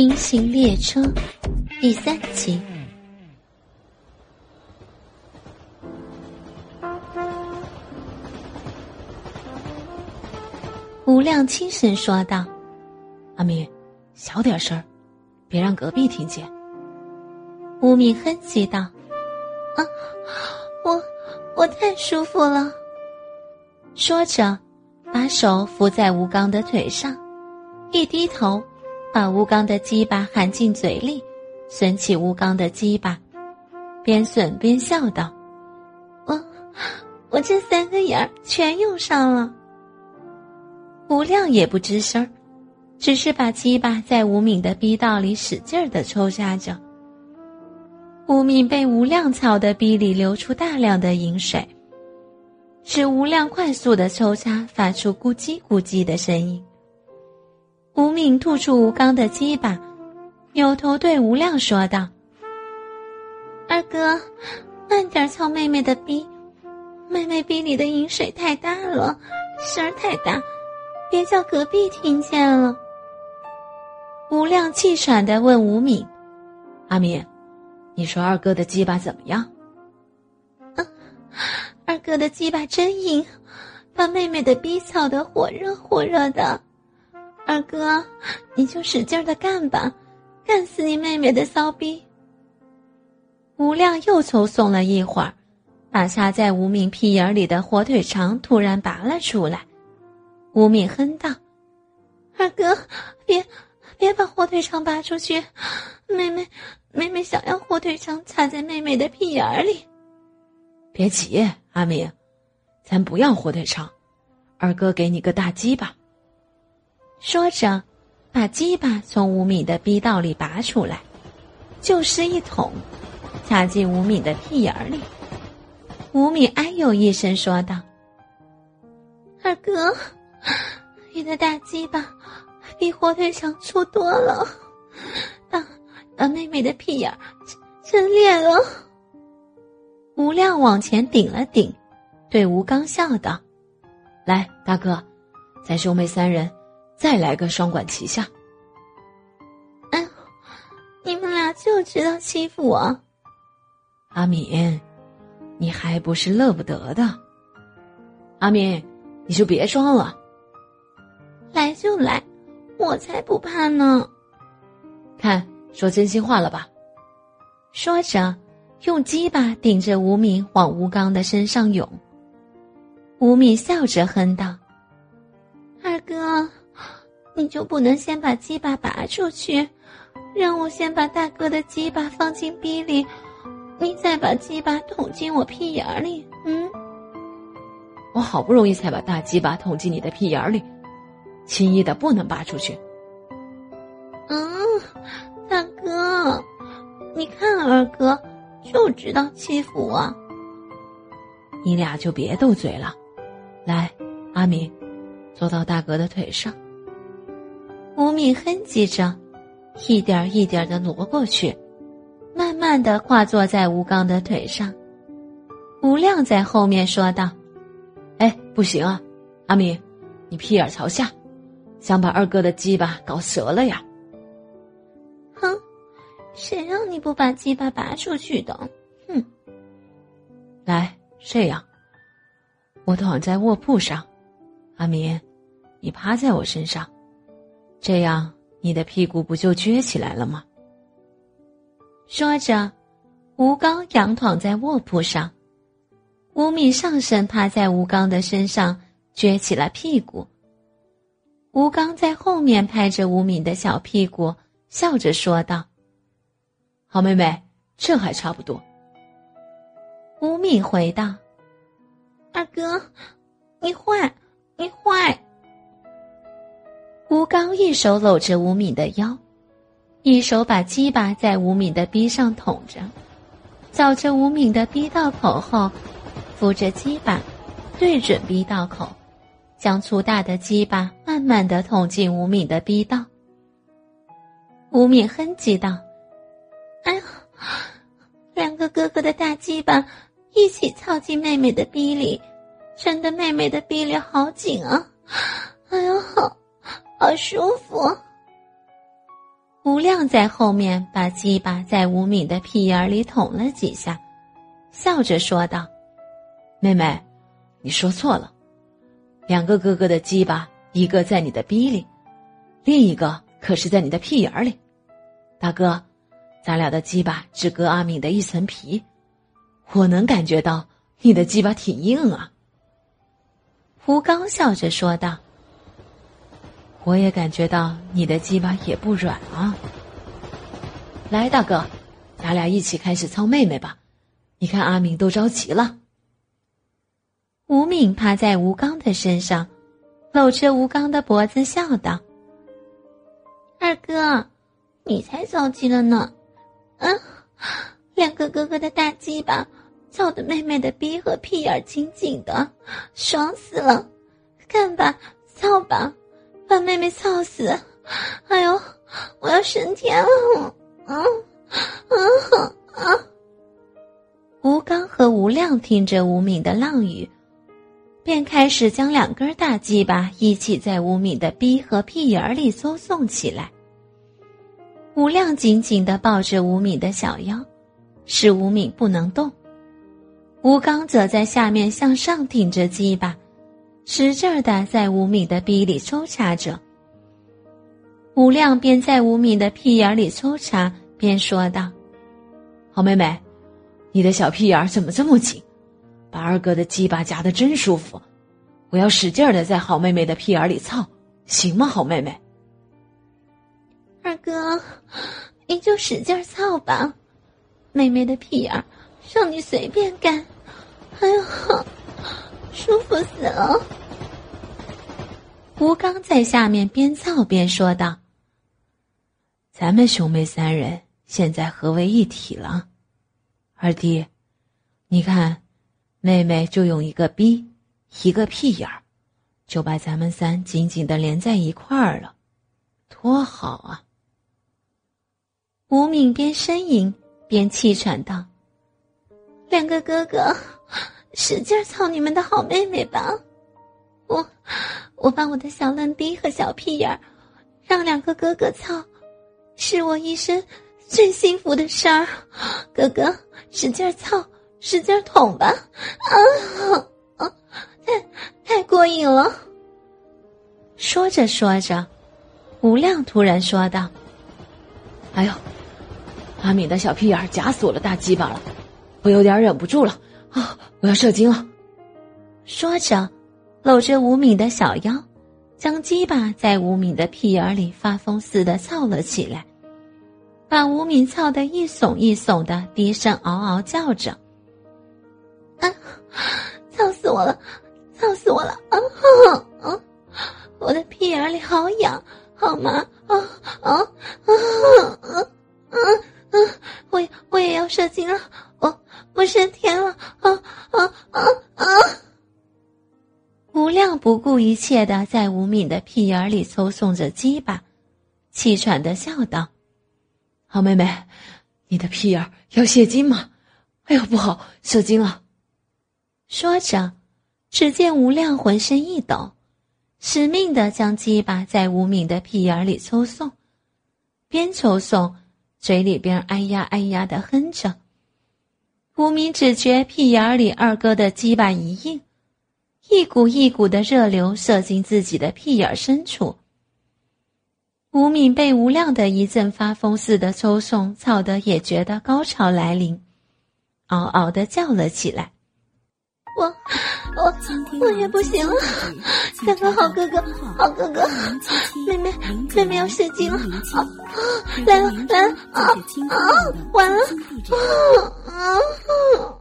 平行列车第三集。吴亮轻声说道：“阿明，小点声，别让隔壁听见。”吴敏哼唧道：“啊，我我太舒服了。”说着，把手扶在吴刚的腿上，一低头，把吴刚的鸡巴含进嘴里，吮起吴刚的鸡巴，边吮边笑道：“我我这三个眼儿全用上了。”吴亮也不吱声儿，只是把鸡巴在吴敏的逼道里使劲儿的抽插着。吴敏被吴亮操的逼里流出大量的饮水，使吴亮快速的抽插发出咕叽咕叽的声音。吴敏吐出吴刚的鸡巴，扭头对吴亮说道：“二哥，慢点操妹妹的逼，妹妹逼里的饮水太大了，声儿太大。”别叫隔壁听见了。吴亮气喘的问吴敏：“阿敏，你说二哥的鸡巴怎么样？”“二哥的鸡巴真硬，把妹妹的逼操得火热火热的。二哥，你就使劲的干吧，干死你妹妹的骚逼。”吴亮又抽送了一会儿，把插在吴敏屁眼里的火腿肠突然拔了出来。吴敏哼道：“二哥，别，别把火腿肠拔出去，妹妹，妹妹想要火腿肠插在妹妹的屁眼里。”别急，阿敏，咱不要火腿肠，二哥给你个大鸡巴。说着，把鸡巴从吴敏的逼道里拔出来，就是一捅，插进吴敏的屁眼里。吴敏哎呦一声说道：“二哥。”你的大鸡巴比火腿肠粗多了，把把妹妹的屁眼真真裂了。吴亮往前顶了顶，对吴刚笑道：“来，大哥，咱兄妹三人再来个双管齐下。”哎，你们俩就知道欺负我。阿敏，你还不是乐不得的。阿敏，你就别装了。来就来，我才不怕呢！看，说真心话了吧？说着，用鸡巴顶着吴敏往吴刚的身上涌。吴敏笑着哼道：“二哥，你就不能先把鸡巴拔出去，让我先把大哥的鸡巴放进逼里，你再把鸡巴捅进我屁眼里？嗯？我好不容易才把大鸡巴捅进你的屁眼里。”轻易的不能拔出去。嗯，大哥，你看二哥就知道欺负我。你俩就别斗嘴了，来，阿明，坐到大哥的腿上。吴敏哼唧着，一点一点的挪过去，慢慢的跨坐在吴刚的腿上。吴亮在后面说道：“哎，不行啊，阿敏，你屁眼朝下。”想把二哥的鸡巴搞折了呀？哼，谁让你不把鸡巴拔出去的？哼！来，这样，我躺在卧铺上，阿明，你趴在我身上，这样你的屁股不就撅起来了吗？说着，吴刚仰躺在卧铺上，吴敏上身趴在吴刚的身上，撅起了屁股。吴刚在后面拍着吴敏的小屁股，笑着说道：“好妹妹，这还差不多。”吴敏回道：“二哥，你坏，”一手搂着吴敏的腰，一手把鸡巴在吴敏的逼上捅着，找着吴敏的逼道口后，扶着鸡巴，对准逼道口。将粗大的鸡巴慢慢的捅进吴敏的逼道。吴敏哼唧道：“哎呀，两个哥哥的大鸡巴一起操进妹妹的逼里，真的妹妹的逼里好紧啊！哎呀，好，好舒服。”吴亮在后面把鸡巴在吴敏的屁眼里捅了几下，笑着说道：“妹妹，你说错了，两个哥哥的鸡巴，一个在你的逼里，另一个可是在你的屁眼里。大哥，咱俩的鸡巴只隔阿敏的一层皮，我能感觉到你的鸡巴挺硬啊。”胡刚笑着说道。我也感觉到你的鸡巴也不软啊！来，大哥，咱俩一起开始操妹妹吧。你看阿敏都着急了。吴敏趴在吴刚的身上，搂着吴刚的脖子笑道：“二哥，你才着急了呢！嗯，两个哥哥的大鸡巴操的妹妹的逼和屁眼紧紧的，爽死了！看吧，操吧！”把妹妹操死！哎呦，我要升天了！嗯嗯啊！吴刚和吴亮听着吴敏的浪语，便开始将两根大鸡巴一起在吴敏的逼和屁眼里搜送起来。吴亮紧紧的抱着吴敏的小腰，使吴敏不能动。吴刚则在下面向上挺着鸡巴。使劲儿的在吴敏的逼里抽插着，吴亮边在吴敏的屁眼里抽插，边说道：“好妹妹，你的小屁眼怎么这么紧？把二哥的鸡巴夹的真舒服，我要使劲儿的在好妹妹的屁眼里操，行吗？好妹妹。”二哥，你就使劲操吧，妹妹的屁眼让你随便干。哎呦！舒服死了！吴刚在下面边操边说道：“咱们兄妹三人现在合为一体了，二弟，你看，妹妹就用一个逼，一个屁眼儿，就把咱们三紧紧的连在一块儿了，多好啊！”吴敏边呻吟边气喘道：“两个哥哥。”使劲操你们的好妹妹吧！我，我把我的小嫩逼和小屁眼儿，让两个哥哥操，是我一生最幸福的事儿。哥哥，使劲操，使劲捅吧！啊啊，太太过瘾了！说着说着，吴亮突然说道：“哎呦，阿敏的小屁眼儿夹死我的大鸡巴了，我有点忍不住了。”啊！我要射精了。说着，搂着吴敏的小腰，将鸡巴在吴敏的屁眼里发疯似的操了起来，把吴敏操得一耸一耸的，低声嗷嗷叫着：“啊！操死我了！操死我了！啊啊！我的屁眼里好痒，好麻！啊啊啊啊啊啊！我我也要射精了！我我升天了！”啊啊啊啊吴亮不顾一切的在吴敏的屁眼里抽送着鸡巴，气喘的笑道：“好妹妹，你的屁眼要泄精吗？哎呦，不好，射精了！”说着，只见吴亮浑身一抖，使命的将鸡巴在吴敏的屁眼里抽送，边抽送，嘴里边哎呀哎呀的哼着。吴敏只觉屁眼里二哥的鸡巴一硬。一股一股的热流射进自己的屁眼深处。吴敏被吴亮的一阵发疯似的抽送，操得也觉得高潮来临，嗷嗷的叫了起来。我我我也不行了，三个好哥哥，好哥哥，妹妹妹妹要射精了，啊来了来了啊啊完了啊啊！